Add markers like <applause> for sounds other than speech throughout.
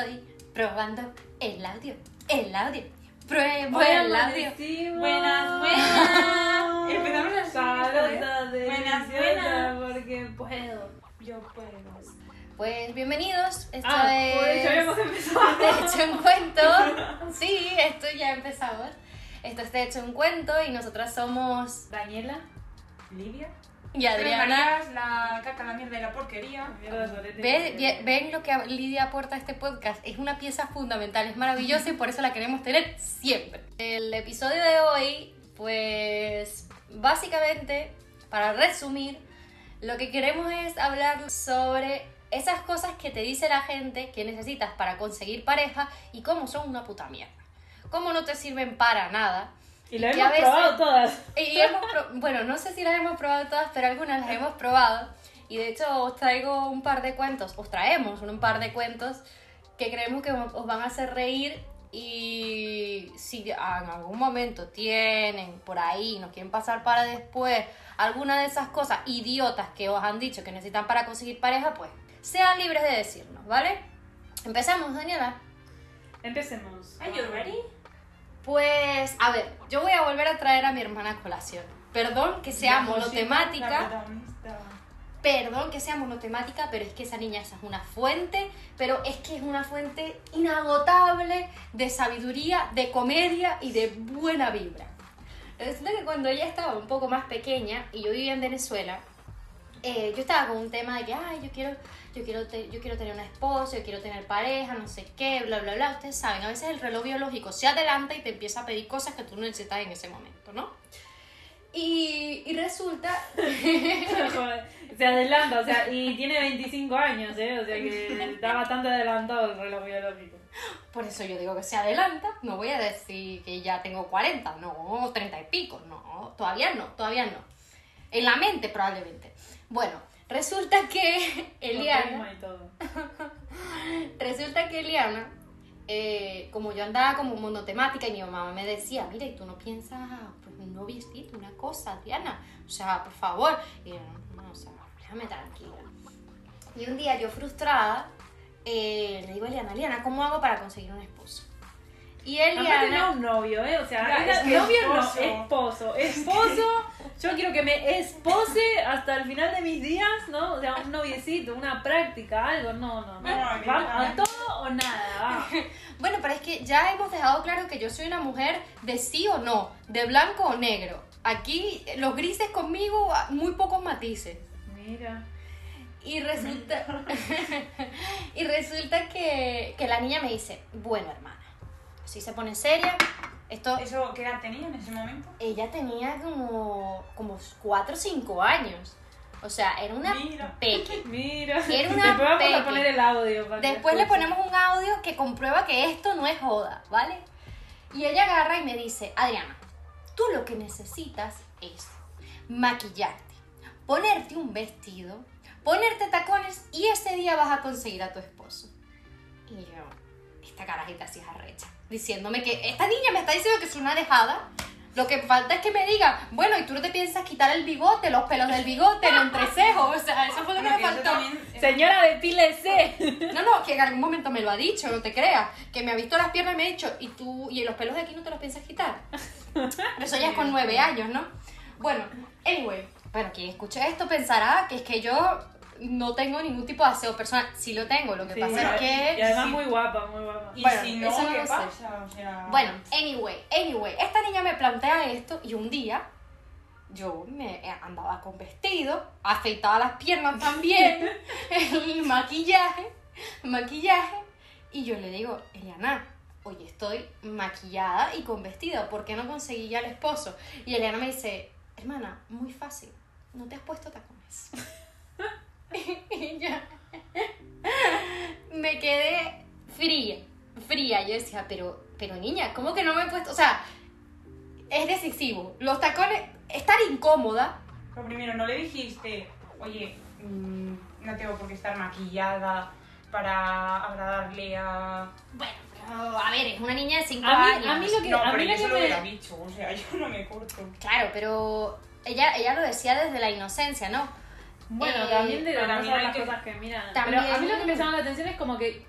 estoy probando el audio, el audio. Pruebo Buenas, el audio. Buenas, <laughs> buenas. Empezamos. Salota ¿eh? de Buenas, buenas. porque puedo. Yo puedo. Pues bienvenidos. Esto Ah, es. por eso habíamos <laughs> empezado. De hecho un cuento. Sí, esto ya empezamos. Esto es de hecho un cuento y nosotras somos. Daniela. Livia. Y Adriana. La caca, la mierda y la porquería. Mierda, Solete. ¿Ve- ve- ¿Ven lo que Lidia aporta a este podcast? Es una pieza fundamental, es maravillosa y por eso la queremos tener siempre. El episodio de hoy, pues básicamente, para resumir, lo que queremos es hablar sobre esas cosas que te dice la gente que necesitas para conseguir pareja y cómo son una puta mierda. Cómo no te sirven para nada. Y a hemos veces- probado todas. y hemos pro- bueno, no sé si las hemos probado todas, pero algunas las hemos probado. Y de hecho os traigo un par de cuentos, os traemos un par de cuentos que creemos que os van a hacer reír y si en algún momento tienen por ahí, nos quieren pasar para después alguna de esas cosas idiotas que os han dicho que necesitan para conseguir pareja, pues sean libres de decirnos, ¿vale? Empezamos, Daniela. Empecemos. Are you ready? Pues, a ver, yo voy a volver a traer a mi hermana a colación. Perdón que sea monotemática, perdón que sea monotemática, pero es que esa niña esa es una fuente, pero es que es una fuente inagotable de sabiduría, de comedia y de buena vibra. Resulta que cuando ella estaba un poco más pequeña y yo vivía en Venezuela, eh, yo estaba con un tema de que, ay, yo quiero, yo, quiero te- yo quiero tener un esposo, yo quiero tener pareja, no sé qué, bla, bla, bla. Ustedes saben, a veces el reloj biológico se adelanta y te empieza a pedir cosas que tú no necesitas en ese momento, ¿no? Y, y resulta... <laughs> Se adelanta, o sea, y tiene 25 años, ¿eh? O sea que está bastante adelantado el reloj biológico. Por eso yo digo que se adelanta, no voy a decir que ya tengo 40, no, 30 y pico, no, todavía no, todavía no. En la mente probablemente. Bueno, resulta que <laughs> Eliana, y todo. <laughs> resulta que Eliana, eh, como yo andaba como monotemática y mi mamá me decía, mira, ¿y tú no piensas pues, un noviecito, una cosa, Adriana? O sea, por favor. Y yo, no, o sea, déjame tranquila. Y un día yo frustrada, eh, le digo a Eliana, Eliana, ¿cómo hago para conseguir un esposo? Y Eliana, un novio, ¿eh? O sea, era- es novio esposo. no, esposo. Esposo, <laughs> yo quiero que me espose hasta el final de mis días, ¿no? O sea, un noviecito, una práctica, algo, no, no, no. Vamos, a todo o nada, va. <laughs> bueno, pero es que ya hemos dejado claro que yo soy una mujer de sí o no, de blanco o negro. Aquí los grises conmigo, muy pocos matices. Mira. Y resulta, <laughs> y resulta que, que la niña me dice, bueno hermana, si se pone seria, esto, ¿Eso qué edad tenía en ese momento? ella tenía como, como 4 o 5 años. O sea, era una Mira. peque. <laughs> Mira. Era una Después vamos peque. a poner el audio. para Después le ponemos un audio que comprueba que esto no es joda, ¿vale? Y ella agarra y me dice, Adriana, tú lo que necesitas es maquillarte, ponerte un vestido, ponerte tacones y ese día vas a conseguir a tu esposo. Y yo, esta carajita así es arrecha, diciéndome que esta niña me está diciendo que es una dejada. Lo que falta es que me diga, bueno, y tú no te piensas quitar el bigote, los pelos del bigote, el entrecejo. O sea, eso fue lo que me faltó. también- eh, Señora de Pílese. No, no, que en algún momento me lo ha dicho, no te creas. Que me ha visto las piernas y me ha dicho, ¿y tú, y los pelos de aquí no te los piensas quitar? Pero eso ya es con nueve años, ¿no? Bueno, anyway, bueno, quien escuche esto pensará que es que yo no tengo ningún tipo de aseo personal. Sí lo tengo, lo que Sí, pasa es que... Y además Sí. muy guapa, muy guapa. Y Bueno, si no, eso no ¿qué lo sé. pasa? O sea... Bueno, anyway, anyway, esta niña me plantea esto y un día yo me andaba con vestido, afeitaba las piernas también, <laughs> el maquillaje, maquillaje, y yo le digo, Eliana, oye, estoy maquillada y con vestido, ¿por qué no conseguí ya el esposo? Y Eliana me dice, hermana, muy fácil, no te has puesto tacones. <laughs> <laughs> y yo me quedé fría, fría. Yo decía, pero, pero niña, ¿cómo que no me he puesto? O sea, es decisivo. Los tacones, estar incómoda. Pero primero, ¿no le dijiste, oye, mm, no tengo por qué estar maquillada para agradarle a... Bueno, pero a ver, es una niña de 5 A mí- años. a mí lo que- No, a pero mí yo lo que lo me- hubiera dicho, o sea, <laughs> yo no me corto. Claro, pero ella, ella lo decía desde la inocencia, ¿no? Bueno, Eh, también de las que- cosas que miran. También- Pero a mí lo que me llama la atención es como que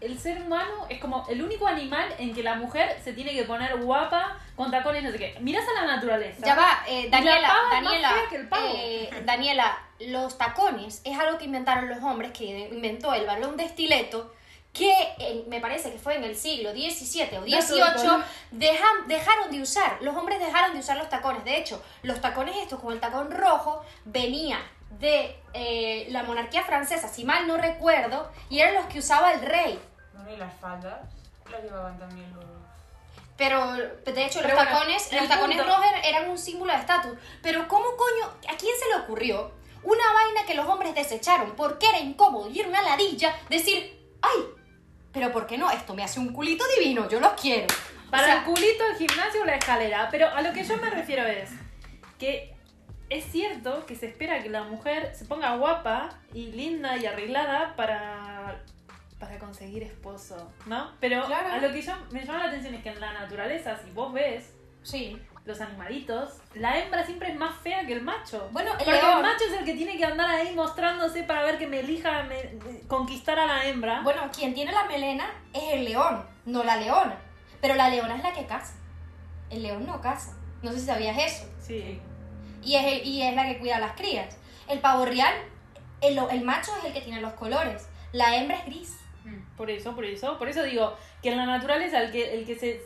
el ser humano es como el único animal en que la mujer se tiene que poner guapa con tacones, no sé qué. Mirás a la naturaleza. Ya va, eh, Daniela, Daniela, fea que el pavo. eh, Daniela, los tacones es algo que inventaron los hombres, que inventó el balón de estileto, que en- me parece que fue en el siglo XVII o XVIII, dejan- dejaron de usar, los hombres dejaron de usar los tacones. De hecho, los tacones estos con el tacón rojo venía de eh, la monarquía francesa, si mal no recuerdo, y eran los que usaba el rey. Bueno, y las faldas las llevaban también los... Pero, de hecho, Pero los bueno, tacones, los tacones punto- rojos eran un símbolo de estatus. Pero, ¿cómo coño? ¿A quién se le ocurrió? Una vaina que los hombres desecharon porque era incómodo y era una ladilla decir, ¡ay! Pero, ¿por qué no? Esto me hace un culito divino, yo los quiero. Para O sea, el culito, el gimnasio o la escalera. Pero a lo que yo me refiero es que es cierto que se espera que la mujer se ponga guapa y linda y arreglada para, para conseguir esposo, ¿no? Pero Claro. a lo que yo, me llama la atención es que en la naturaleza, si vos ves Sí. Los animalitos, la hembra siempre es más fea que el macho. Bueno, el Porque el macho es el que tiene que andar ahí mostrándose para ver que me elija me- conquistar a la hembra. Bueno, quien tiene la melena es el león, no la leona. Pero la leona es la que caza. El león no caza. No sé si sabías eso. sí. y es, el- y es la que cuida a las crías. El pavo real, el, el macho es el que tiene los colores, la hembra es gris. Por eso, por eso, por eso digo que en la naturaleza el que, el que se-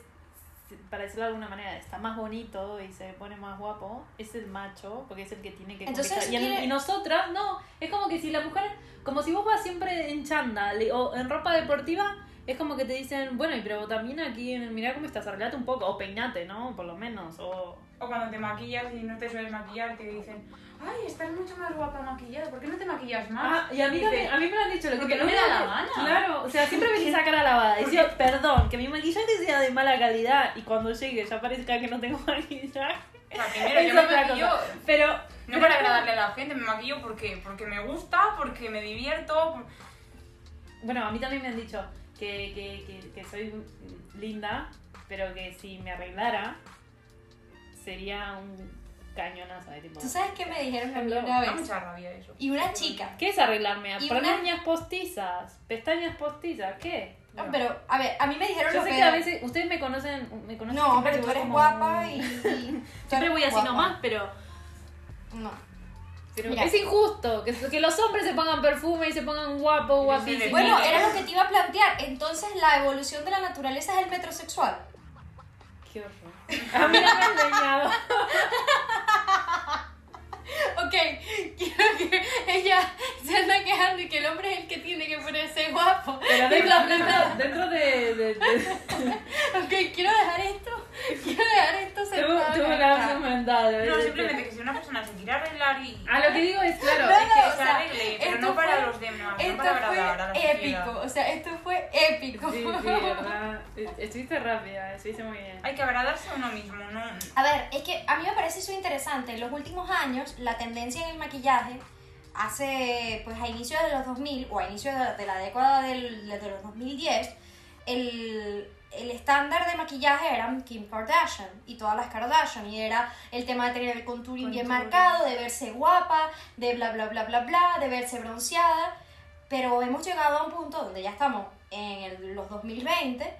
para decirlo de alguna manera, está más bonito y se pone más guapo, es el macho, porque es el que tiene que Entonces. Y, en- y nosotras, no, es como que si la mujer, como si vos vas siempre en chándal o en ropa deportiva, es como que te dicen, bueno, pero también aquí, mirá cómo estás, arreglate un poco, o peinate, ¿no? Por lo menos, o... O cuando te maquillas y no te sueles maquillar, te dicen, ay, estás mucho más guapa maquillada, ¿por qué no te maquillas más? Ah, y a mí, también, a mí me lo han dicho, lo que "Porque no me da la gana". Claro, o sea, siempre venís a cara lavada. Y yo, perdón, que mi maquillaje sea de mala calidad y cuando llegue ya parezca que no tengo <laughs> maquillaje. O sea, primero yo es me maquillo. Pero. no pero- para agradarle a la gente, me maquillo porque, porque me gusta, porque me divierto. por- Bueno, a mí también me han dicho que, que, que, que soy linda, pero que si me arreglara sería un cañonazo de tipo. ¿Tú sabes qué me dijeron a mí una vez? mucha rabia eso. Y una chica. ¿Qué es arreglarme? Y ¿Poner una- uñas postizas? ¿Pestañas postizas? ¿Qué? No, pero, a ver, a mí me dijeron Yo lo sé que... que a veces ustedes me conocen, me conocen No, pero tú eres como- guapa y... <laughs> Siempre voy así guapa. nomás, pero, No. pero Mira. es injusto que, que los hombres se pongan perfume y se pongan guapísimos. les- Bueno, era lo que te iba a plantear. Entonces, la evolución de la naturaleza es el metrosexual. Qué horror. A mí no me han enseñado. Ok, quiero que ella se anda quejando y que el hombre es el que tiene que ponerse guapo. Pero dentro, dentro, dentro de, de, de- <laughs> Ok, quiero dejar esto. <laughs> Quiero dejar esto sentado. tuve acá. un lapsus mental. No, simplemente que si una persona se quiere arreglar y... A lo que digo es, <laughs> claro, No, es no, que que o se sea, arregle, pero no para fue- los demás, no Esto para agradar a la fue sociedad. épico, o sea, esto fue épico. Sí, sí, verdad. Estuviste rápida, estuviste muy bien. Hay que agradarse a uno mismo, ¿no? A ver, es que a mí me parece eso interesante. En los últimos años, la tendencia en el maquillaje, hace, pues a inicios de los 2000 o a inicios de, de la década del, de los 2010, el, el estándar de maquillaje era Kim Kardashian y todas las Kardashian. Y era el tema de tener el contouring bien marcado, de verse guapa, de bla, bla, bla, bla, bla, de verse bronceada. Pero hemos llegado a un punto donde ya estamos en el- los 2020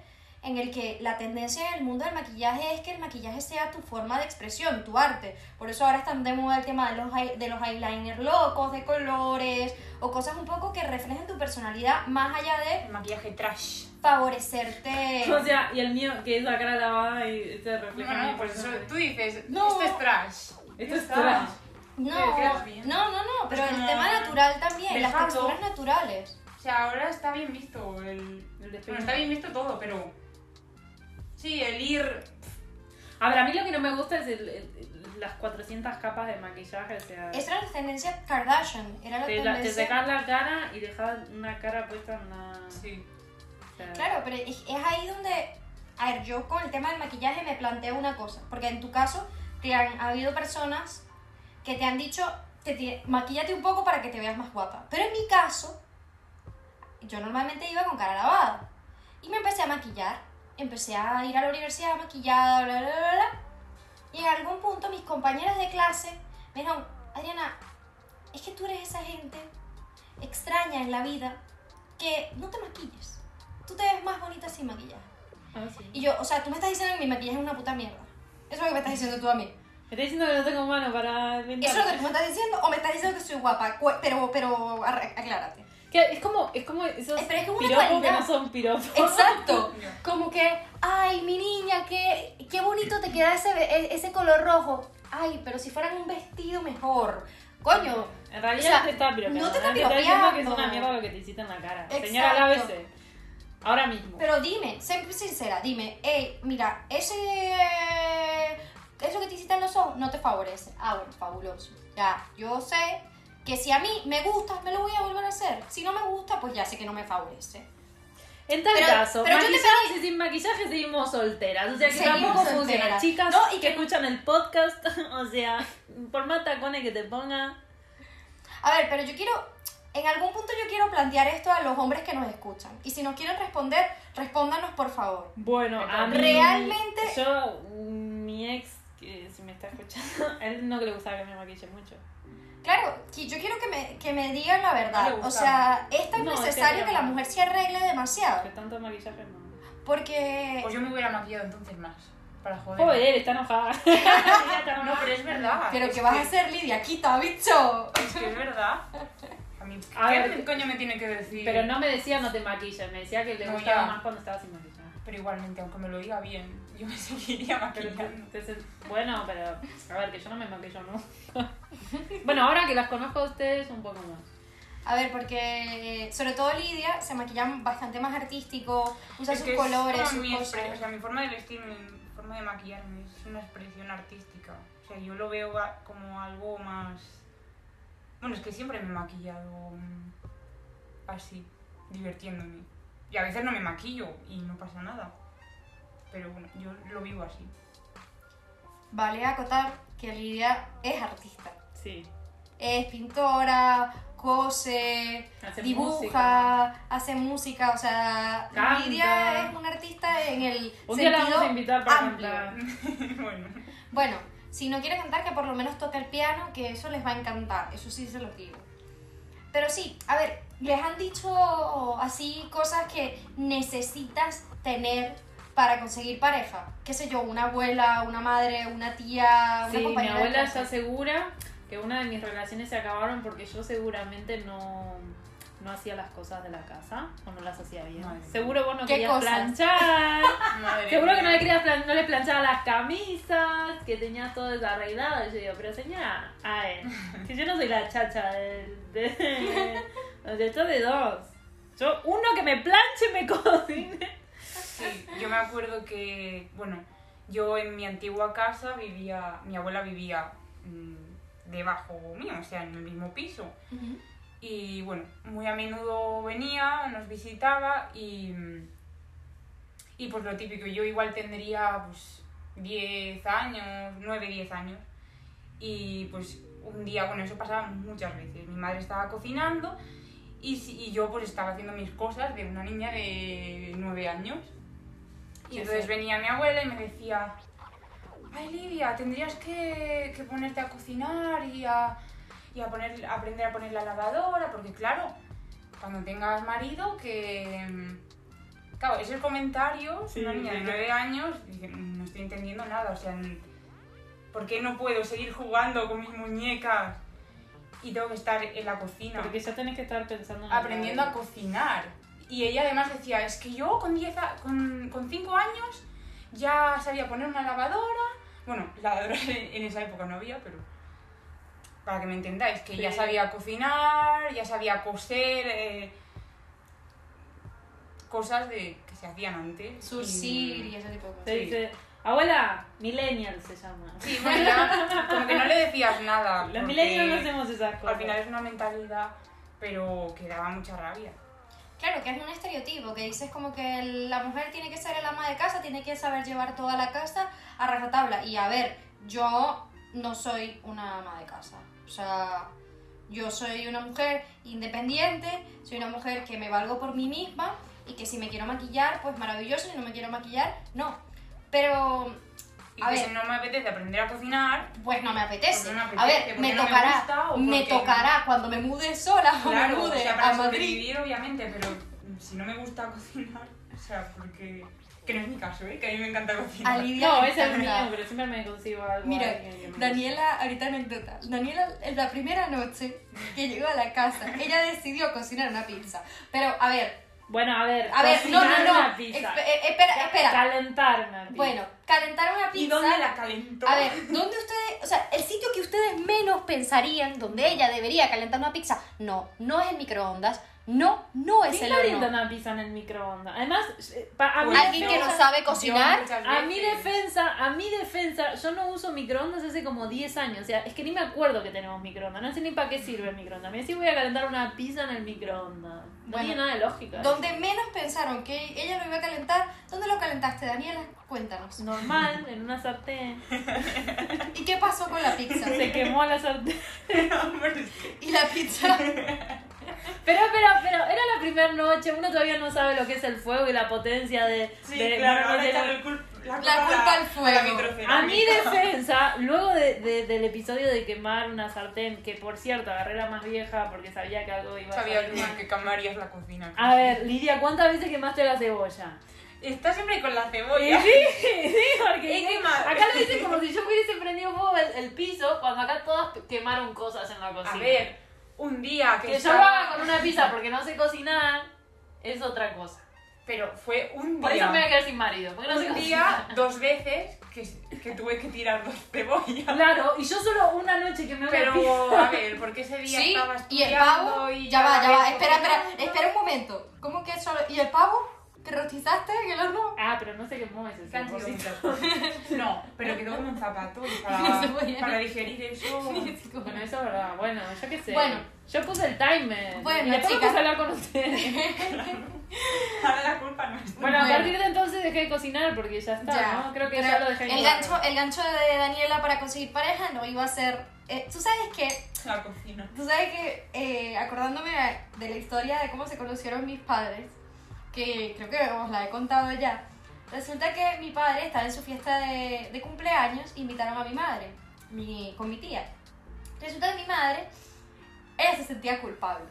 en el que la tendencia en el mundo del maquillaje es que el maquillaje sea tu forma de expresión, tu arte. Por eso ahora están de moda el tema de los, de los eyeliners locos, de colores, o cosas un poco que reflejen tu personalidad más allá de El maquillaje trash. favorecerte. <laughs> O sea, y el mío, que es la cara lavada y se refleja. No, en no, mi pues eso, tú dices, No. esto es trash. Esto es trash. No, no, no, no, pero el como tema natural también, las texturas naturales. O sea, ahora está bien visto el... El Bueno, está bien visto todo, pero... Sí, el ir... A ver, a mí lo que no me gusta es el- el- las 400 capas de maquillaje, o sea... Esa era la tendencia Kardashian, era la Te, la- te tendencia... la cara y dejas una cara puesta en la... Sí. o sea, Claro, pero es, es ahí donde, a ver, yo con el tema del maquillaje me planteo una cosa, porque en tu caso te han ha habido personas que te han dicho, te, ti- maquíllate un poco para que te veas más guapa. Pero en mi caso, yo normalmente iba con cara lavada y me empecé a maquillar, empecé a ir a la universidad maquillada, bla, bla, bla, bla. Y en algún punto mis compañeras de clase me dijeron, Adriana, es que tú eres esa gente extraña en la vida que no te maquilles. Tú Y yo, o sea, tú me estás diciendo que mi maquillaje es una puta mierda. Eso es lo que me estás diciendo tú a mí. Me está diciendo que no tengo mano para ¿Eso inventar. es lo que tú me estás diciendo o me estás diciendo que soy guapa? Pero, pero, aclárate. Que Es como, es como esos Eh, es piropos que no son piropos. Exacto. <laughs> Como que, ay, mi niña, qué, qué bonito te queda ese, e- ese color rojo. Ay, pero si fueran un vestido mejor. Coño. En realidad O sea, no te está piropeando. no te está diciendo que es piropeando. una mierda lo que te hiciste en la cara. Exacto. Señora, lávese. Ahora mismo. Pero dime, sé sincera, dime, hey, mira, ese. Eso que te hiciste en los ojos no te favorece. Ah, bueno, fabuloso. Ya, yo sé que si a mí me gusta, me lo voy a volver a hacer. Si no me gusta, pues ya sé que no me favorece. En tal Pero- caso, pero yo te maquillaje y sin maquillaje seguimos solteras. O sea que Seguimos tampoco funciona. solteras. Chicas No, y que que- escuchan el podcast, <laughs> o sea, por más tacones que te ponga. A ver, pero yo quiero. En algún punto yo quiero plantear esto a los hombres que nos escuchan. Y si nos quieren responder, respóndanos por favor. Bueno, a mí. Realmente- Yo, mi ex, que si me está escuchando, <laughs> a él no que le gustaba que me maquille mucho. Claro, yo quiero que me, que me digan la verdad. O sea, es tan No, es que necesario que la mujer se arregle demasiado. Que tanto maquillaje no. Porque. Pues yo me hubiera maquillado entonces más. Para joder. Joder, está enojada. <laughs> <laughs> No, pero es verdad. Pero es que vas a hacer, Lidia, quita, bicho. Es que es verdad. A mí, A ¿qué ver, coño me tiene que decir? Pero no me decía no te maquilles, me decía que le No, gustaba ya. más cuando estaba sin maquillaje. Pero igualmente, aunque me lo diga bien, yo me <laughs> seguiría Pero maquillando. te- te- bueno, pero a ver, que yo no me maquillo, ¿no? <laughs> bueno, ahora que las conozco a ustedes un poco más. A ver, porque sobre todo Lidia se maquilla bastante más artístico, usa Es sus que es colores, como sus mi, cosas. o sea, mi forma de vestir, mi forma de maquillarme es una expresión artística. O sea, yo lo veo a- como algo más... Bueno, es que siempre me he maquillado mm, así, divirtiéndome. Y a veces no me maquillo y no pasa nada. Pero bueno, yo lo vivo así. Vale acotar que Lidia es artista. Sí. Es pintora, cose, Hace dibuja, hace música, o sea, Canta. Lidia es una artista en el Un día la sentido vamos a invitar para amplio. cantar. <laughs> bueno, Bueno, si no quiere cantar, que por lo menos toque el piano, que eso les va a encantar, eso sí se los digo. Pero sí, a ver, les han dicho así cosas que necesitas tener para conseguir pareja. Qué sé yo, una abuela, una madre, una tía, una Sí, mi compañera de abuela está segura que una de mis relaciones se acabaron porque yo seguramente no, no hacía las cosas de la casa o no las hacía bien. Madre. Seguro vos no ¿Qué querías cosas? planchar. <laughs> madre Seguro que no le querías plan- no le planchaba las camisas, que tenías todo desarreglado. Y yo digo, pero señora, a ver, <laughs> que yo no soy la chacha del- de, de, <laughs> esto de dos. Yo, uno que me planche y me cocine. Sí, yo me acuerdo que, bueno, yo en mi antigua casa vivía, mi abuela vivía mm, debajo mío, o sea, en el mismo piso. Y bueno, muy a menudo venía, nos visitaba y, y pues lo típico, yo igual tendría pues 10 años, 9, 10 años. Y pues un día, bueno, eso pasaba muchas veces. Mi madre estaba cocinando y, y yo pues estaba haciendo mis cosas de una niña de 9 años. Y entonces venía mi abuela y me decía, ay Lidia, tendrías que, que ponerte a cocinar y a, y a poner, aprender a poner la lavadora, porque claro, cuando tengas marido, que... mm, Claro, ese comentario, Sí, una niña de sí. 9 años, dice, "Mm, no estoy entendiendo nada, o sea, ¿por qué no puedo seguir jugando con mis muñecas y tengo que estar en la cocina? Porque ya tenés que estar pensando en aprendiendo a cocinar. Y ella además decía, es que yo con 10 a- con, con 5 años ya sabía poner una lavadora. Bueno, <laughs> lavadora en esa época no había, pero para que me entendáis, que ya sabía cocinar, ya sabía coser, eh, cosas de que se hacían antes. Surcir Y- y ese tipo de cosas. Dice, abuela, millennial se llama. Sí, bueno, ya como que no le decías nada. Los millennials no hacemos esas cosas. Al final es una mentalidad, pero que daba mucha rabia. Claro, que es un estereotipo, que dices como que la mujer tiene que ser el ama de casa, tiene que saber llevar toda la casa a rajatabla. Y a ver, yo no soy una ama de casa. O sea, yo soy una mujer independiente, soy una mujer que me valgo por mí misma y que si me quiero maquillar, pues maravilloso, si no me quiero maquillar, no. Pero, Y A que ver. si no me apetece aprender a cocinar, pues no me apetece. Porque no me a apetece, ver, porque me no me tocará, gusta o me tocará cuando me mude sola o <laughs> me claro, o mude sea, a para Madrid. sobrevivir obviamente, pero si no me gusta cocinar, sea, porque... Que no es mi caso, ¿eh? Que a mí me encanta cocinar. A Lidia No, es el mío, pero siempre me consigo algo. Mira, me- Daniela, ahorita anécdota. Daniela, en la primera noche que llegó a la casa, ella decidió cocinar una pizza. Pero, a ver, Bueno, a ver, a ver, no, no, no. una pizza. Espe- eh, espera, espera. Calentar una pizza. Bueno, calentar una pizza. ¿Y dónde la calentó? A ver, ¿dónde ustedes, o sea, el sitio que ustedes menos pensarían donde ella debería calentar una pizza? No, no es el microondas. No, no es ¿Quién el calienta horno. una pizza en el microondas? Además, eh, pa- a mi Alguien que no sabe cocinar. A mi defensa, a mi defensa, yo no uso microondas hace como 10 años. O sea, es que ni me acuerdo que tenemos microondas. No sé ni para qué sirve el microondas. Mira si voy a calentar una pizza en el microondas. No Bueno, tiene nada de lógica. Donde menos pensaron que ella lo iba a calentar, ¿dónde lo calentaste, Daniela? Cuéntanos. Normal, en una sartén. <laughs> ¿Y qué pasó con la pizza? Se quemó la sartén. <laughs> ¿Y la pizza? <laughs> Pero, pero, pero, era la primera noche. Uno todavía no sabe lo que es el fuego y la potencia de. Sí, de- claro, ahora echarle el la, La culpa al fuego. a mi defensa, luego de, de- del episodio de quemar una sartén, que por cierto agarré la más vieja porque sabía que algo iba a Sabía que, mal. que camarías la cocina. A ver, Lidia, ¿cuántas veces quemaste la cebolla? Está siempre con la cebolla. sí, <laughs> sí, porque quemado. acá lo dicen como si yo hubiese prendido fuego el, el piso cuando acá todas quemaron cosas en la cocina. A ver, un día que, que yo lo haga con una pizza porque no sé cocinar es otra cosa. Pero fue un día. Por eso me voy a quedar sin marido. No un día, dos veces, que, que tuve que tirar dos cebollas. Claro, y yo solo una noche que me voy a Pero, a ver, porque ese día Sí, estaba y el estudiando pavo. y Ya va, ya va. Espera, espera, espera un momento. ¿Cómo que solo.? ¿Y el pavo? ¿Que rostizaste en el horno? Ah, pero no sé qué mueve ese cosas. <laughs> No, pero <laughs> quedó como un zapato <laughs> No se para, para digerir eso. Bueno, eso es verdad. Bueno, yo qué sé. Bueno. Yo puse el timer. Bueno, y después chicas. puse a hablar con ustedes. Ahora la culpa no es Bueno, a partir de entonces dejé de cocinar porque ya está, ¿no? Creo que Pero ya lo dejé el gancho, el gancho de Daniela para conseguir pareja no iba a ser. eh, Tú sabes que. la cocina. Tú sabes que, eh, acordándome de la historia de cómo se conocieron mis padres, que creo que os la he contado ya, resulta que mi padre estaba en su fiesta de, de cumpleaños, invitaron a mi madre, mi, con mi tía. Resulta que mi madre, ella se sentía culpable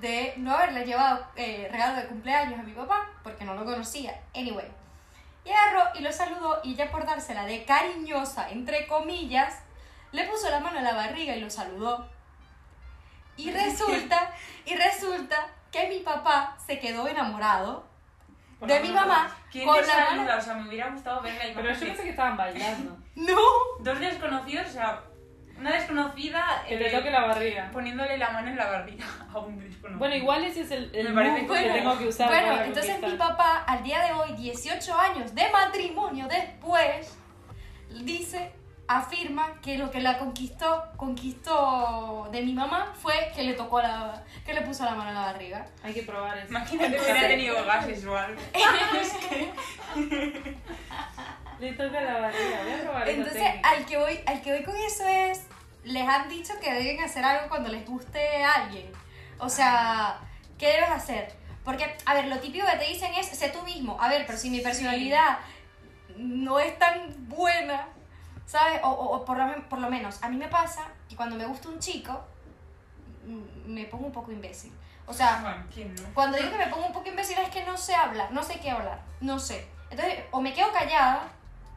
de no haberle llevado eh, regalo de cumpleaños a mi papá, porque no lo conocía. Anyway. Y agarró y lo saludó y ella por dársela de cariñosa, entre comillas, le puso la mano a la barriga y lo saludó. Y resulta, y resulta que mi papá se quedó enamorado Por de mi mamá ¿Quién con la saluda? mano. O sea, me hubiera gustado ver la Pero imagen. yo de pensé que estaban bailando. <laughs> ¡No! Dos desconocidos, o sea, una desconocida Que eh, te toque la barriga. poniéndole la mano en la barriga <laughs> a un desconocido. Bueno, igual ese es el, el Me parece bueno. que tengo que usar Bueno, para entonces mi papá, al día de hoy, 18 años de matrimonio después, dice, afirma que lo que la conquistó, conquistó de mi mamá fue que le tocó la, que le puso la mano en la barriga. Hay que probar eso. Imagínate que hubiera tenido gases o algo. <laughs> Le toca la barriga. Voy a probar esa Entonces, técnica. al que voy, al que voy con eso es, les han dicho que deben hacer algo cuando les guste a alguien. O sea, ¿qué debes hacer? Porque, a ver, lo típico que te dicen es, sé tú mismo. A ver, pero si mi personalidad no es tan buena, ¿sabes? O, o- o por, lo, por lo menos, a mí me pasa que cuando me gusta un chico, mm, me pongo un poco imbécil. O sea, Bueno, ¿quién no? cuando digo que me pongo un poco imbécil es que no sé hablar, no sé qué hablar, no sé. Entonces, o me quedo callada,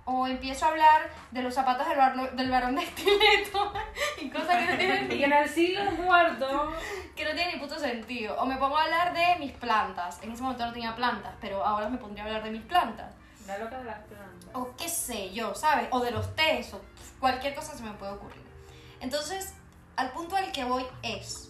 o empiezo a hablar de los zapatos del, barlo- del varón de estileto <laughs> y cosas que no tienen, <laughs> que en el siglo cuarto. que no tienen ni puto sentido. O me pongo a hablar de mis plantas. En ese momento no tenía plantas, pero ahora me pondría a hablar de mis plantas. La loca de las plantas. O qué sé yo, ¿sabes? O de los tés, o cualquier cosa se me puede ocurrir. Entonces, al punto al que voy es,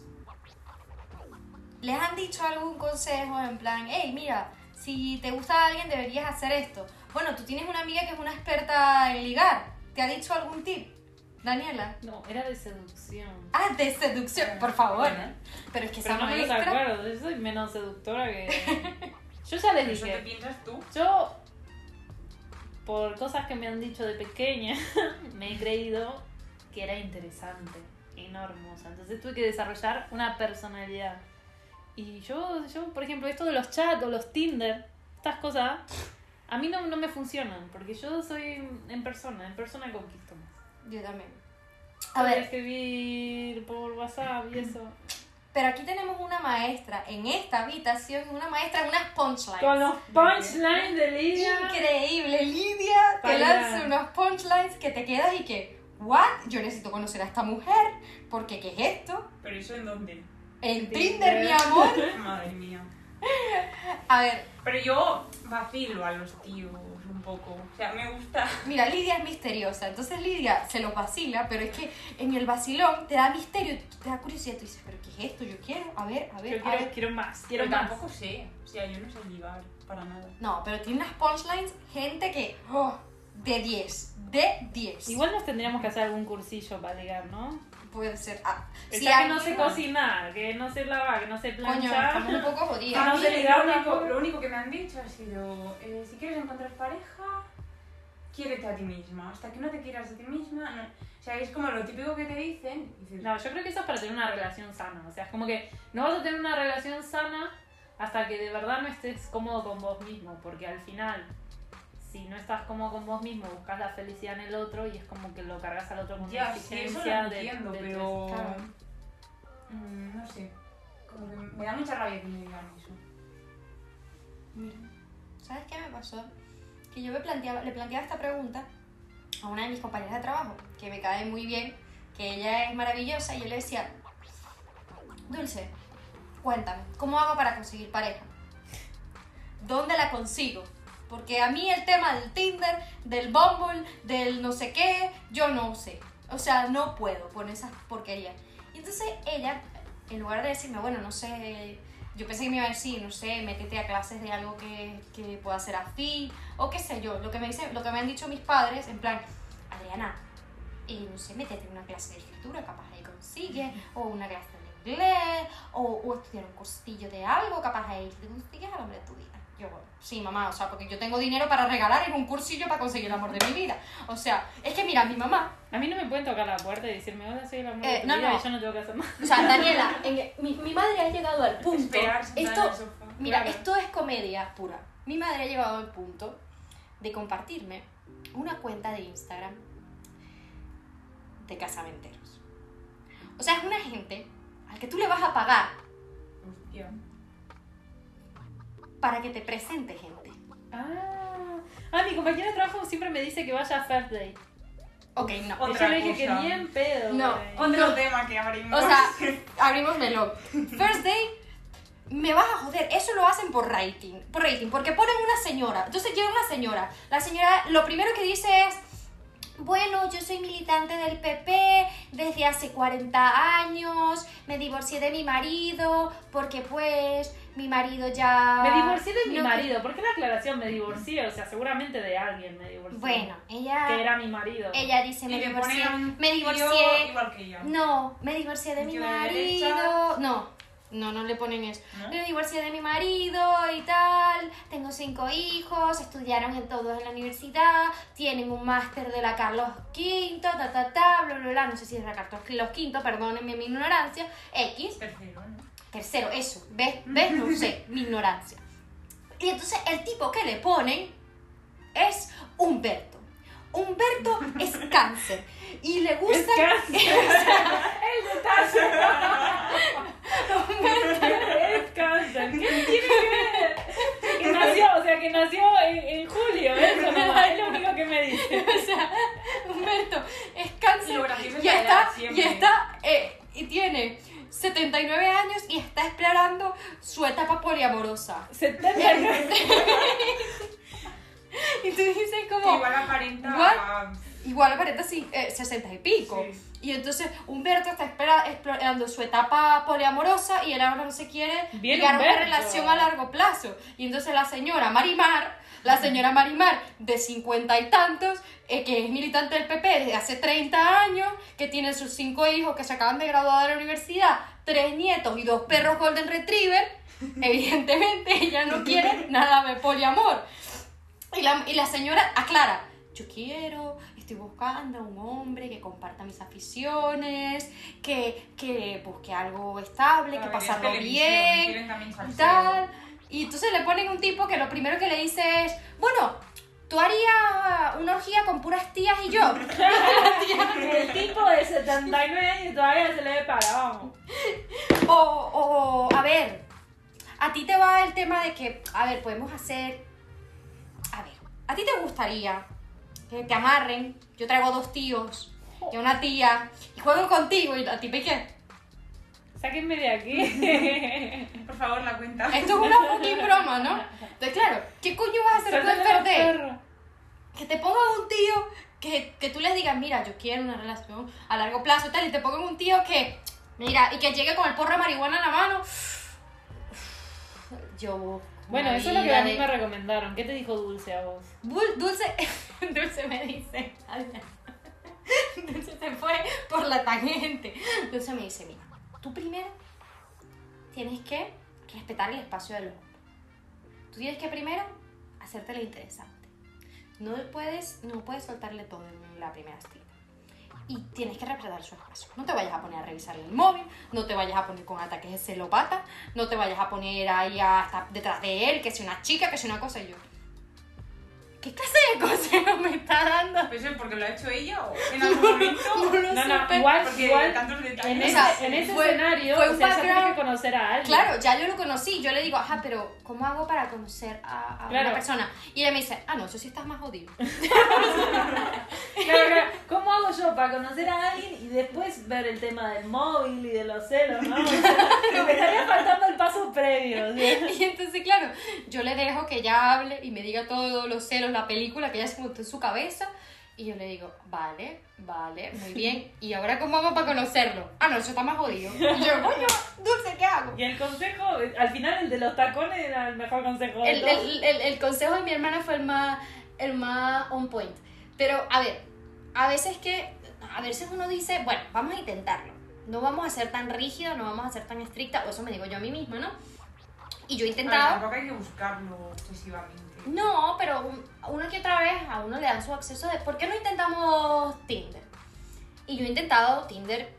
¿les han dicho algún consejo en plan, hey, mira, si te gusta a alguien deberías hacer esto? Bueno, tú tienes una amiga que es una experta en ligar. ¿Te ha dicho algún tip? Daniela. No, era de seducción. Ah, de seducción, por favor. Bueno. Pero es que Pero esa no me maestra... acuerdo. Yo soy menos seductora que. <laughs> Yo ya les ¿Eso te dije. piensas tú? Yo, por cosas que me han dicho de pequeña, <laughs> me he creído que era interesante hermosa. Entonces tuve que desarrollar una personalidad. Y yo, yo por ejemplo, esto de los chats o los Tinder, estas cosas, a mí no, no me funcionan. Porque yo soy en persona, en persona conquisto más. Yo también. A ver, escribir por WhatsApp y eso. Pero aquí tenemos una maestra en esta habitación, una maestra en unas punchlines. Con los punchlines de Lidia. Increíble, Lidia, Para- lanza unos punchlines que te quedas y que, ¿what? Yo necesito conocer a esta mujer, porque ¿qué es esto? ¿Pero eso en dónde? En Tinder. Tinder, mi amor. <laughs> Madre mía. A ver, Pero yo vacilo a los tíos un poco. O sea, me gusta. mira, Lidia es misteriosa, entonces Lidia se los vacila, pero es que en el vacilón te da misterio, te da curiosidad, tú dices, ¿pero qué es esto? Yo quiero, a ver, a ver, Yo a quiero, ver. quiero más, quiero Pero más. tampoco sé. O sea, yo no sé ligar para nada. No, pero tiene unas punchlines, gente que, oh, de 10, de 10. Igual nos tendríamos que hacer algún cursillo para ligar, ¿no? puede ser. Ah, Está si que no sé cocinar, que no sé lavar, que no sé Coño, planchar. estamos un poco A jodidas. no mí sé ligar lo, único, tampoco. lo único que me han dicho ha sido: eh, si quieres encontrar pareja, quiérete a ti misma. Hasta que no te quieras a ti misma. No. O sea, es como lo típico que te dicen. dices, No, yo creo que eso es para tener una relación sana. O sea, es como que no vas a tener una relación sana hasta que de verdad no estés cómodo con vos mismo. Porque al final, si no estás cómodo con vos mismo, buscas la felicidad en el otro y es como que lo cargas al otro con Ya, una sí, eso exigencia lo de, entiendo, de tu pero. Claro. mm, no sé. Como que me da mucha rabia que me digan eso. Mira, ¿sabes qué me pasó? Que yo me planteaba, le planteaba esta pregunta a una de mis compañeras de trabajo, que me cae muy bien, que ella es maravillosa, y yo le decía, Dulce, cuéntame, ¿cómo hago para conseguir pareja? ¿Dónde la consigo? Porque a mí el tema del Tinder, del Bumble, del no sé qué, yo no sé. O sea, no puedo con esas porquerías. Y entonces ella, en lugar de decirme, bueno, no sé, yo pensé que me iba a decir, no sé, métete a clases de algo que, que pueda ser afín, o qué sé yo, lo que me dicen, lo que me han dicho mis padres, en plan, Adriana, eh, no sé, métete en una clase de escritura, capaz ahí consigues, o una clase de inglés, o, o estudiar un cursillo de algo, capaz ahí consigues al hombre de tu vida. Yo, bueno, sí, mamá, o sea, porque yo tengo dinero para regalar en un cursillo para conseguir el amor de mi vida. O sea, es que mira, mi mamá, A mí no me pueden tocar la puerta y decirme, hola, soy el amor Eh, de tu no, vida", no. y yo no tengo que hacer nada. o sea, <laughs> Daniela, en- mi, mi madre ha llegado al punto. Esto. Mira, esto es comedia pura. Mi madre ha llegado al punto de compartirme una cuenta de Instagram de casamenteros. O sea, es una gente al que tú le vas a pagar Hostia. Para que te presente gente. Ah, ah, mi compañera de trabajo siempre me dice que vaya a First Day. Ok, no. Otra yo le dije que cosa. ni en pedo. No. güey. Otro tema que abrimos. O sea, <laughs> abrimos melón. First day, me vas a joder. Eso lo hacen por rating. Por rating, porque ponen una señora. Entonces llega una señora. La señora lo primero que dice es. Bueno, yo soy militante del PP desde hace 40 años, me divorcié de mi marido porque pues mi marido ya... Me divorcié de mi no- marido. ¿Por qué la aclaración me divorcié? O sea, seguramente de alguien me divorcié. Bueno, ella... Que era mi marido. Ella dice, me divorcié, me divorcié, igual que yo. No, me divorcié de mi marido. derecha. No, no, no le ponen eso. ¿No? Me divorcié de mi marido y tal. Tengo cinco hijos, estudiaron en todos en la universidad, tienen un máster de la Carlos V, ta, ta, ta, bla, bla, bla. No sé si es la Carlos V, perdónenme mi ignorancia. X. Tercero, ¿no? Tercero, eso. ¿Ves? ¿Ves? No sé, <laughs> mi ignorancia. Y entonces el tipo que le ponen es Humberto. Humberto <laughs> es cáncer y le Es gusta cáncer. <laughs> El detalle. es cáncer. ¿Qué tiene que ver? Que nació, o sea, que nació en, en julio. Eso es lo único que me dice. O sea, Humberto es cáncer Y es y está, y está, eh, y tiene 79 años y está explorando su etapa poliamorosa. 79. <laughs> Y tú dices Que como, igual aparenta. What? igual aparenta así, eh, 60 y pico. Sí. Y entonces Humberto está espera- explorando su etapa poliamorosa y él ahora no se quiere Bien, llegar a una relación a largo plazo. Y entonces la señora Marimar, la señora Marimar de 50 y tantos, eh, que es militante del PP desde hace 30 años, que tiene sus cinco hijos que se acaban de graduar de la universidad, tres nietos y dos perros Golden Retriever, <laughs> evidentemente ella no quiere nada de poliamor. Y la, y la señora aclara, yo quiero, estoy buscando a un hombre que comparta mis aficiones, que, que busque algo estable, que pasarlo bien, y tal. Y entonces le ponen un tipo que lo primero que le dice es, bueno, ¿tú harías una orgía con puras tías y yo? <laughs> El tipo de 79 años todavía se le ve para, vamos. O, o, a ver, a ti te va el tema de que, a ver, podemos hacer... A ver, ¿a ti te gustaría que te amarren? Yo traigo dos tíos y una tía y juego contigo y a ti qué? Sáquenme de aquí. <laughs> Por favor, la cuenta. Esto es una fucking broma, ¿no? Entonces, claro, ¿qué coño vas a hacer tú en perros. Que te pongan un tío que, que tú les digas, mira, yo quiero una relación a largo plazo y tal, y te pongan un tío que, mira, y que llegue con el porro de marihuana en la mano. Yo. Bueno, eso es lo que a mí de- me recomendaron. ¿Qué te dijo Dulce a vos? Dulce, <laughs> Dulce me dice, <laughs> Dulce se fue por la tangente. Dulce me dice, mira, tú primero tienes que respetar el espacio del otro. Tú tienes que primero hacerte la interesante. No puedes, no puedes soltarle todo en la primera cita. Y tienes que respetar su espacio. No te vayas a poner a revisarle el móvil, no te vayas a poner con ataques de celopata, no te vayas a poner ahí a estar detrás de él, que sea una chica, que sea una cosa y yo. ¿Qué clase de consejo me está dando? ¿Pero eso es porque lo ha hecho ella o en <laughs> algún momento? No lo No, no, supe. igual, Porque igual tantos en O ese, sea, en ese fue- escenario, fue o un sea, ella tiene que conocer a alguien. Claro, ya yo lo conocí. Yo le digo, ajá, pero ¿cómo hago para conocer a, a Claro. una persona? Y ella me dice, ah, no, eso sí estás más jodido. <laughs> Claro, claro. ¿Cómo hago yo para conocer a alguien y después ver el tema del móvil y de los celos, no? O sea, me estaría faltando el paso previo. ¿sí? <laughs> Y entonces, claro, yo le dejo que ella hable y me diga todos los celos, la película, que ella se montó en su cabeza. Y yo le digo, vale, vale, muy bien. <laughs> ¿Y ahora cómo hago para conocerlo? Ah, no, eso está más jodido. Y yo, <laughs> coño, Dulce, ¿qué hago? Y el consejo, al final el de los tacones era el mejor consejo de El, todos. el, el, el consejo de mi hermana fue el más, el más on point. Pero, a ver, a veces que, a veces uno dice, bueno, vamos a intentarlo. No vamos a ser tan rígida, no vamos a ser tan estricta, o eso me digo yo a mí misma, ¿no? Y yo he intentado... tampoco hay que buscarlo obsesivamente. No, pero una que otra vez a uno le dan su acceso de, ¿por qué no intentamos Tinder? Y yo he intentado Tinder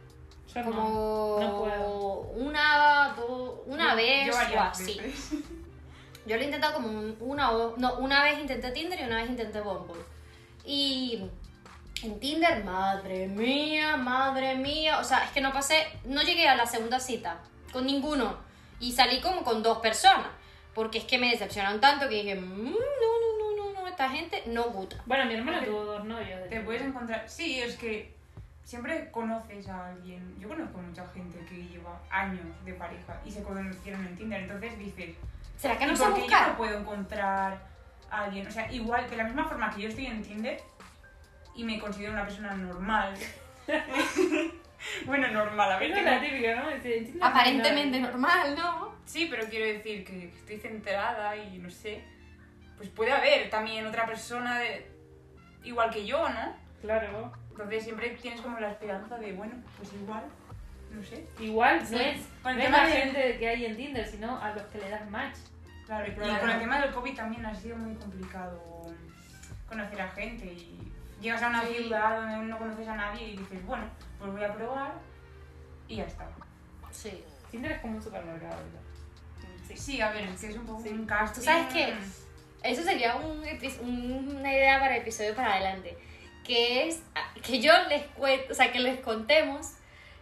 Yo como no puedo. una, do- una Yo- vez yo o así. veces. Yo lo he intentado como un- una o no, una vez intenté Tinder y una vez intenté Bumble. Y en Tinder, madre mía, madre mía, o sea, es que no pasé, no llegué a la segunda cita con ninguno y salí como con dos personas, porque es que me decepcionaron tanto que dije, "Mm, no, no, esta gente no gusta. Bueno, mi hermana tuvo dos novios. Te puedes encontrar. Sí, es que siempre conoces a alguien. Yo conozco mucha gente que lleva años de pareja y se conocieron en Tinder. Entonces dices, ¿Será que ¿y no por qué yo buscar? no puedo encontrar a alguien? O sea, igual, de la misma forma que yo estoy en Tinder y me considero una persona normal. <laughs> bueno, normal, a ver. Es la típica, ¿no? Aparentemente normal, ¿no? Sí, pero quiero decir que estoy centrada y no sé. Pues puede haber también otra persona de... igual que yo, ¿no? Claro. Entonces siempre tienes como la esperanza de, bueno, pues igual, no sé. Igual Sí. no es, Con el no es la de- gente que hay en Tinder, sino a los que le das match. Claro, y Claro. con el tema del COVID también ha sido muy complicado conocer a gente y llegas a una Sí. ciudad donde no conoces a nadie y dices, bueno, pues voy a probar y ya está. Sí. Tinder es como un supermercado. ¿no? Sí. Sí, a ver, es que es un poco Sí. un casting. ¿Tú sabes qué? Eso sería un una idea para episodio para adelante. Que es ah, que yo les cuento, o sea, que les contemos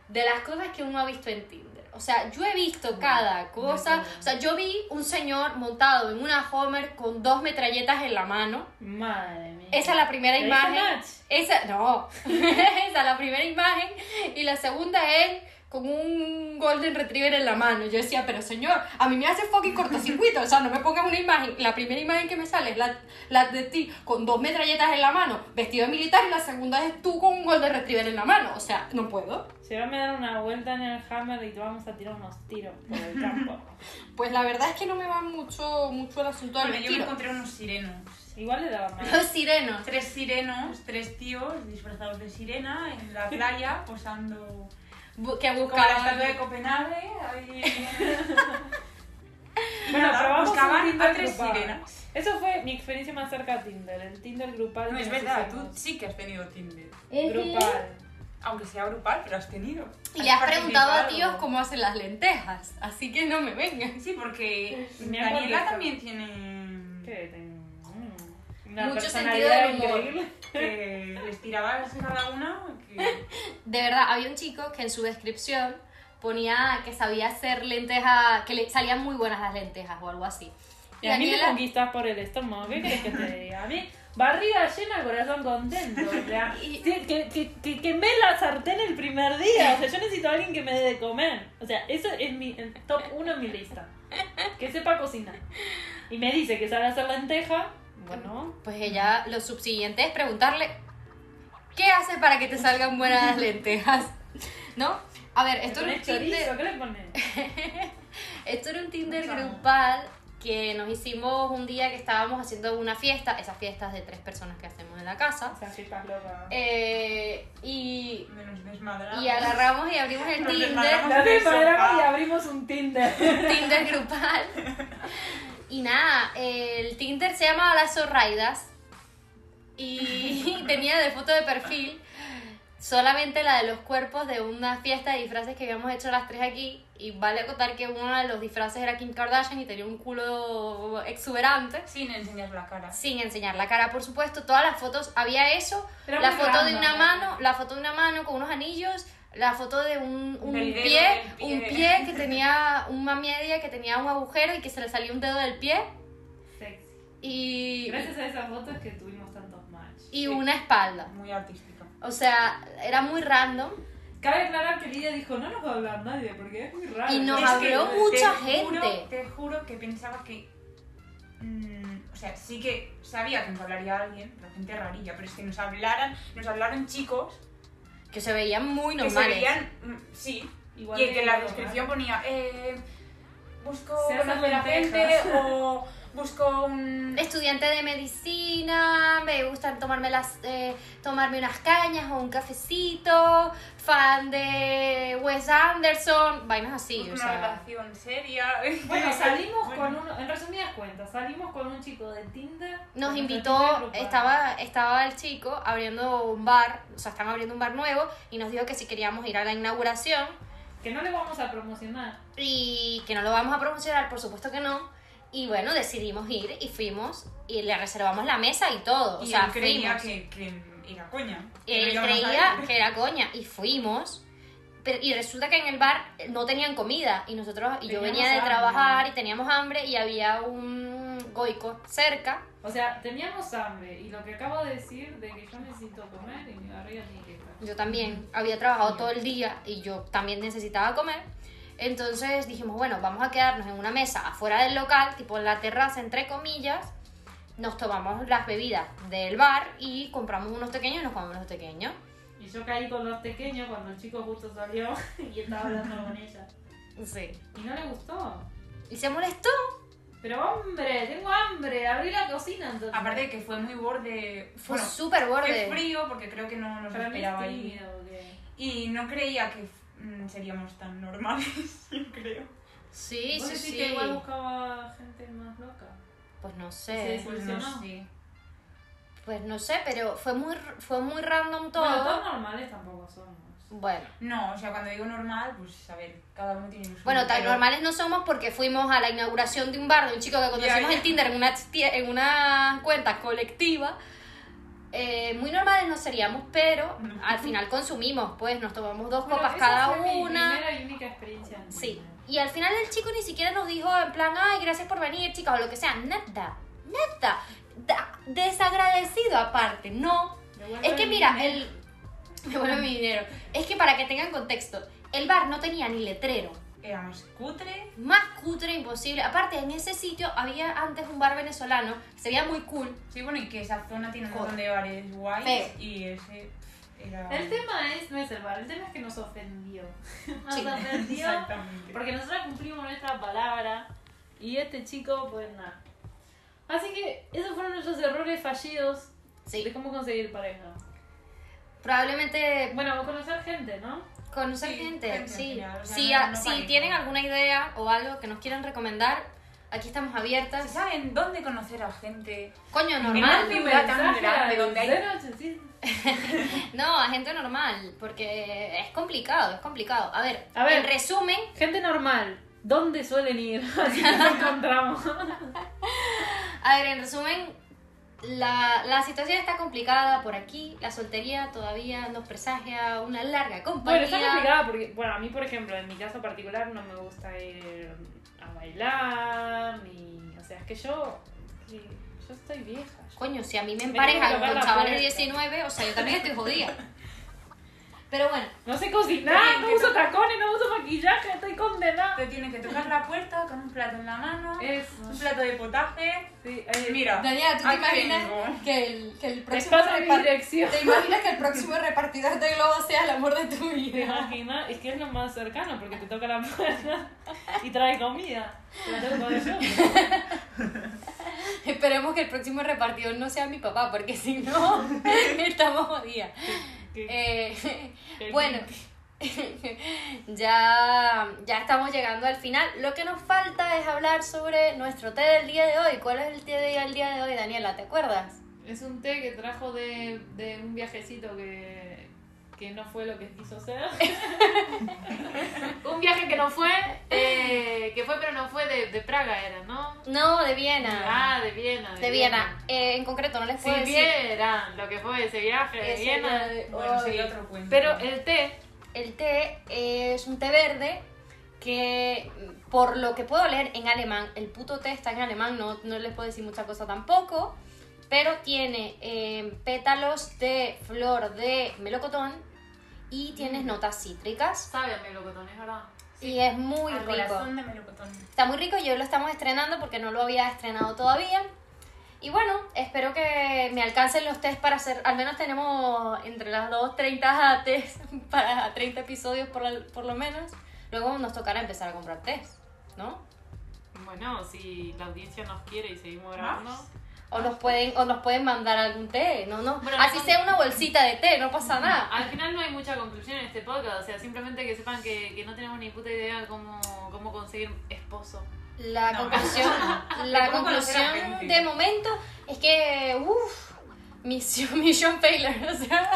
de las cosas que uno ha visto en Tinder. O sea, yo he visto cada cosa. O sea, yo vi un señor montado en una Homer con dos metralletas en la mano. Madre mía. Esa es la primera ¿Le diste imagen. Esa, no. <laughs> Esa es la primera imagen. Y la segunda es con un Golden Retriever en la mano. Yo decía, pero señor, a mí me hace fucking cortocircuito. O sea, no me pongas una imagen. La primera imagen que me sale es la, la de ti con dos metralletas en la mano, vestido de militar, y la segunda es tú con un Golden Retriever en la mano. O sea, no puedo. Se va a dar una vuelta en el Hammer y te vamos a tirar unos tiros por el campo. <laughs> Pues la verdad es que no me va mucho, mucho el asunto del Bueno, yo me tiro. encontré unos sirenos. Igual le daba más. Los sirenos. Tres sirenos, tres tíos disfrazados de sirena en la playa posando Que como la buscaban. estatua de Copenhague. Ahí... <laughs> Bueno, probamos buscaban a tres grupal. sirenas. Eso fue mi experiencia más cerca a Tinder, el Tinder grupal. No, es verdad, tú sí que has tenido Tinder. Grupal. Aunque sea grupal, pero has tenido. Y le has preguntado a tíos cómo hacen las lentejas. Así que no me vengan. Sí, porque han Daniela también tiene... ¿Qué Una Mucho sentido del humor. increíble. <laughs> Que les tirabas cada una. Que... <laughs> De verdad, había un chico que en su descripción ponía que sabía hacer lentejas, que le salían muy buenas las lentejas o algo así. Y a mí me conquistas por el estómago, ¿qué crees que te diga? A mí, barriga llena, corazón contento. O sea, <laughs> Y- que, que, que, que quemé la sartén el primer día. O sea, yo necesito a alguien que me dé de comer. O sea, eso es mi el top uno en mi lista. Que sepa cocinar. Y me dice que sabe hacer lenteja. Bueno, Pues ella, lo subsiguiente es preguntarle, ¿qué haces para que te salgan buenas <laughs> lentejas? ¿No? A ver, esto ¿le era un? Tinder, ¿Qué le pones? <laughs> esto era un Tinder grupal que nos hicimos un día que estábamos haciendo una fiesta, esas fiestas de tres personas que hacemos en la casa. O sea, si estás loca. Eh, y, nos y agarramos y abrimos el Nos Tinder. del desmadramos y abrimos un Tinder. Tinder grupal. <laughs> Y nada, el Tinder se llama Las Zorraidas. Y <laughs> tenía de foto de perfil solamente la de los cuerpos de una fiesta de disfraces que habíamos hecho las tres aquí. Y vale acotar que uno de los disfraces era Kim Kardashian y tenía un culo exuberante. Sin enseñar la cara. Sin enseñar la cara, por supuesto. Todas las fotos, había eso. La foto de una ¿no? mano, la foto de una mano con unos anillos. La foto de un, un pie, un pie que tenía una media que tenía un agujero y que se le salía un dedo del pie Sexy. y, Gracias a esas fotos que tuvimos tantos match. y Sí. una espalda. Muy artística. O sea, era muy random Cabe aclarar que Lidia dijo, no nos va a hablar nadie porque es muy raro. Y nos Es que habló te mucha juro- gente. te juro que pensaba que. mm, o sea, sí que sabía que nos hablaría alguien, pero gente rarilla, pero es que nos hablaran, nos hablaron chicos que se veían muy que se normales. veían. mm, sí. Igual y que en la descripción ponía. Eh, busco conocer a gente o busco un. Estudiante de medicina, me gustan tomarme las eh, tomarme unas cañas o un cafecito, fan de Wes Anderson, vainas así, busco o una sea, relación seria. <laughs> Bueno, salimos Bueno. con uno, en resumidas cuentas, salimos con un chico de Tinder. nos invitó, estaba, estaba el chico abriendo un bar, o sea, están abriendo un bar nuevo y nos dijo que si queríamos ir a la inauguración Que no le vamos a promocionar. y que no lo vamos a promocionar, por supuesto que no. Y bueno, decidimos ir y fuimos y le reservamos la mesa y todo. O Y sea, él creía fuimos. que, que era coña. No él creía que era coña y fuimos. Pero, y resulta que en el bar no tenían comida y nosotros y yo venía de hambre. trabajar y teníamos hambre y había un goico cerca. O sea, teníamos hambre y lo que acabo de decir de que yo necesito comer y mi barriga tiene que estar. Yo también había trabajado todo el día y yo también necesitaba comer. Entonces dijimos, bueno, vamos a quedarnos en una mesa afuera del local, tipo en la terraza, entre comillas. Nos tomamos las bebidas del bar y compramos unos pequeños y nos comemos los pequeños. Y yo caí con los pequeños cuando el chico justo salió <laughs> y estaba hablando con ella. Sí. Y no le gustó. Y se molestó. Pero hombre, tengo hambre, abrí la cocina entonces. Aparte de que fue muy borde. Fue bueno, súper fue borde. frío porque creo que no nos esperaba ahí. Y no creía que mm, seríamos tan normales, <laughs> yo creo. Sí, ¿Vos sí, sí. que igual buscaba gente más loca? Pues no sé. Pues no sé. Pues no sé, pero fue muy, fue muy random todo. Bueno, todos normales tampoco somos. Bueno, No, o sea, cuando digo normal, pues a ver, cada uno tiene su. bueno, tan pero- normales no somos porque fuimos a la inauguración de un bar de un chico que conocimos Ya, ya. en Tinder en una, en una cuenta colectiva. Eh, muy normales no seríamos, pero al final consumimos, pues nos tomamos dos Bueno, copas cada fue mi una. primera y única experiencia en Sí. Y al final el chico ni siquiera nos dijo en plan, ay, gracias por venir, chicas, o lo que sea. Nada, nada. Da- desagradecido aparte, no. Es que mi mira, el... <laughs> Devuelve mi dinero. Es que para que tengan contexto, el bar no tenía ni letrero. Era más cutre. Más cutre imposible. Aparte, en ese sitio había antes un bar venezolano, que se veía muy cool. Sí, bueno, y que esa zona tiene un montón de bares guays. Feo. Y ese era. El tema es, no es el bar, el tema es que nos ofendió. <laughs> Nos Sí, ofendió Exactamente. porque nosotros cumplimos nuestra palabra y este chico, pues nada. Así que esos fueron nuestros errores fallidos de Sí. cómo conseguir pareja. Probablemente Bueno, conocer gente, ¿no? Conocer Sí, gente, gente en sí. general, o sea, Si, no- a- no si tienen alguna idea o algo que nos quieran recomendar, aquí estamos Si abiertas. saben dónde conocer a gente. Coño, En normal. una ciudad tan Mensaje grande al donde hay- 085. <laughs> No, a gente normal, porque es complicado, es complicado. A ver, A ver. en resumen, Gente normal, ¿dónde suelen ir? <laughs> Así nos encontramos. <laughs> a ver, en resumen, la, la situación está complicada por aquí. La soltería todavía nos presagia una larga Bueno, compañía. está complicado porque, bueno, a mí, por ejemplo, en mi caso particular no me gusta ir a bailar, ni. O sea, es que yo. que yo estoy vieja. Coño, si a mí me Me emparejan con chavales de puerta. 19, o sea, yo también estoy jodida. <laughs> Pero bueno, No sé cocinar, no uso tacones, no uso maquillaje, estoy condenada. Te tienes que tocar la puerta con un plato en la mano, Eso. un plato de potaje. Sí, eh, Mira, Daniela, ¿tú te imaginas que el, que el Te próximo paso mi repar- dirección. ¿Te imaginas que el próximo repartidor de globos sea el amor de tu ¿Te vida? imaginas? Es que es lo más cercano porque te toca la puerta y trae comida. Te. Esperemos que el próximo repartidor no sea mi papá, porque si no, <laughs> estamos jodidas. Eh, <laughs> bueno, <laughs> ya, ya estamos llegando al final. Lo que nos falta es hablar sobre nuestro té del día de hoy. ¿Cuál es el té del día de hoy, Daniela? ¿Te acuerdas? Es un té que trajo de, de un viajecito que, que no fue lo que quiso ser. <laughs> un viaje que no fue, eh, que fue pero no fue de, de Praga era, ¿no? No, de Viena. Ah, de Viena. de Viena. Eh, en concreto, no les Si puedo decir. vieran lo que fue ese viaje de Ese Viena. de Bueno, sería otro cuento. Pero el té, El té es un té verde que, por lo que puedo leer en alemán, el puto té está en alemán, no, no les puedo decir mucha cosa tampoco, pero tiene eh, pétalos de flor de melocotón y tienes notas cítricas. sabe a melocotón, es verdad. Y es muy Al rico. corazón de melocotón. Está muy rico y hoy lo estamos estrenando porque no lo había estrenado todavía. Y bueno, espero que me alcancen los test para hacer, al menos tenemos entre las dos 30 test <laughs> para 30 episodios por, la- por lo menos. Luego nos tocará empezar a comprar test, ¿no? Bueno, si la audiencia nos quiere y seguimos grabando. ¿Más? O nos pueden, o nos pueden mandar algún té, no, no. Bueno, Así con- sea una bolsita de té, no pasa nada. Al final no hay mucha conclusión en este podcast, o sea, simplemente que sepan que, que no tenemos ni puta idea cómo, cómo conseguir esposo. La No. conclusión, <laughs> la ¿Cómo conocer a conclusión de momento es que, uff, misión, <laughs> mission failure, o sea,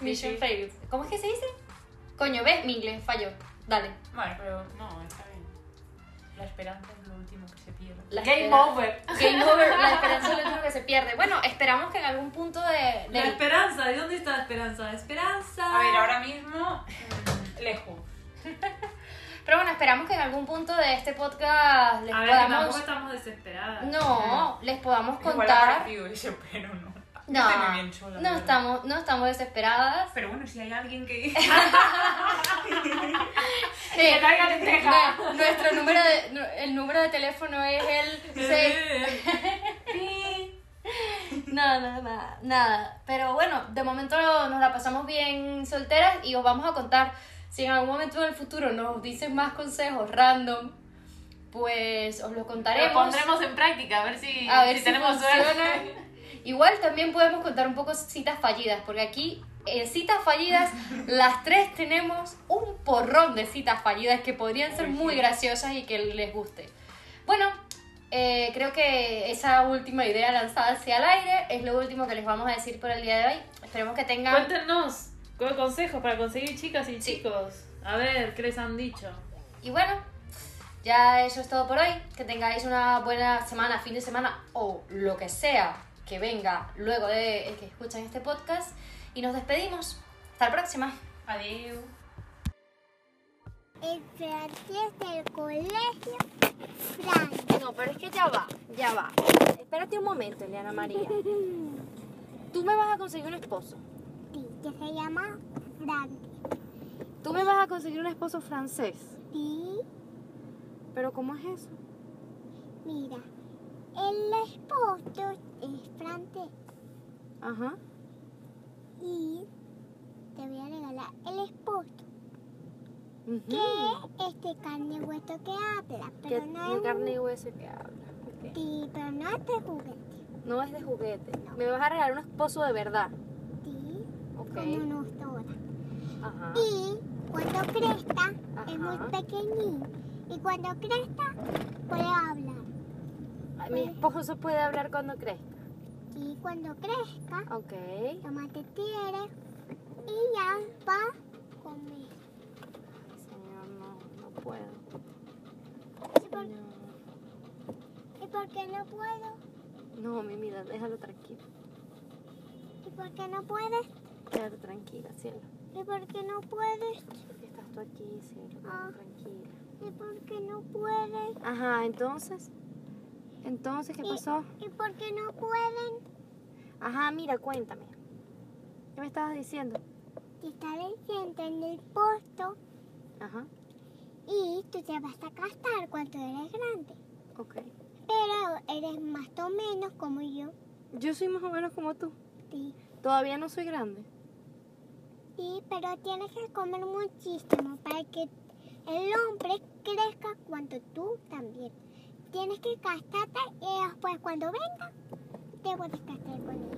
mission sí. failure. ¿Cómo es que se dice? Coño, ¿ves? Mi inglés falló. Dale. Bueno, pero No, está bien. la esperanza último que se pierde. La Game espera- over. Game over, la esperanza es lo único que se pierde. Bueno, esperamos que en algún punto de... La esperanza, ¿de dónde está la esperanza? Esperanza. A ver, ahora mismo, mm, lejos. <laughs> Pero bueno, esperamos que en algún punto de este podcast les A ver, podamos... tampoco estamos desesperadas. No, les podamos Igual ha contar... parecido eso, pero no. No, bien no estamos, no estamos desesperadas. Pero bueno, si hay alguien que... <laughs> <laughs> Sí, Que Nuestro número de, el número de teléfono es el 6. Nada, nada, nada. Pero bueno, de momento nos la pasamos bien solteras y os vamos a contar si en algún momento del futuro nos dicen más consejos random, pues os lo Lo contaremos. pondremos en práctica, a ver si, a ver si si, tenemos funciona. suerte. <laughs> Igual también podemos contar un poco citas fallidas, porque aquí en citas fallidas <laughs> las tres tenemos un porrón de citas fallidas que podrían ser Uy, muy graciosas y que les guste. Bueno, eh, creo que esa última idea lanzada hacia el aire es lo último que les vamos a decir por el día de hoy. Esperemos que tengan... Cuéntenos con consejos para conseguir chicas y Sí. chicos. A ver, ¿qué les han dicho? Y bueno, ya eso es todo por hoy. Que tengáis una buena semana, fin de semana o lo que sea que venga luego de que escuchen este podcast. Y nos despedimos. Hasta la próxima. Adiós. El francés del colegio Frank. No, pero es que ya va, ya va. Espérate un momento, Eliana María. <laughs> Tú me vas a conseguir un esposo. Sí, que se llama Frank. Tú me vas a conseguir un esposo francés. Sí, Pero ¿cómo es eso? mira, el esposo es francés Ajá. y te voy a regalar el esposo Ujú. que es de carne y hueso que habla, Que pero no es, carne y hueso que habla. Sí, pero no es de juguete. No es de juguete. Me vas a regalar un esposo de verdad. Sí, Ok. como nosotras. Ajá. Y cuando crezca es muy Ajá. pequeñito y cuando crezca puede hablar. Mi esposo puede hablar cuando crezca. Y cuando crezca Ok. toma te tiene y ya va a comer. Señor, no, no puedo. ¿Y por, No. ¿Y por qué no puedo? No, mi vida, déjalo tranquilo. ¿Y por qué no puedes? Quédate tranquila, cielo. ¿Y por qué no puedes? Porque estás tú aquí, cielo, Ah. tranquila. ¿Y por qué no puedes? Ajá, entonces. Entonces, ¿qué ¿Y- pasó? ¿Y por qué no pueden? Ajá, mira, cuéntame. ¿Qué me estabas diciendo? Te está diciendo en el posto Ajá, y tú te vas a casar cuando eres grande. ok. Pero eres más o menos como yo. Yo soy más o menos como tú. Sí. Todavía no soy grande. Sí, pero tienes que comer muchísimo para que el hombre crezca cuando tú también. Tienes que casarte y después cuando venga te puedes casar con él.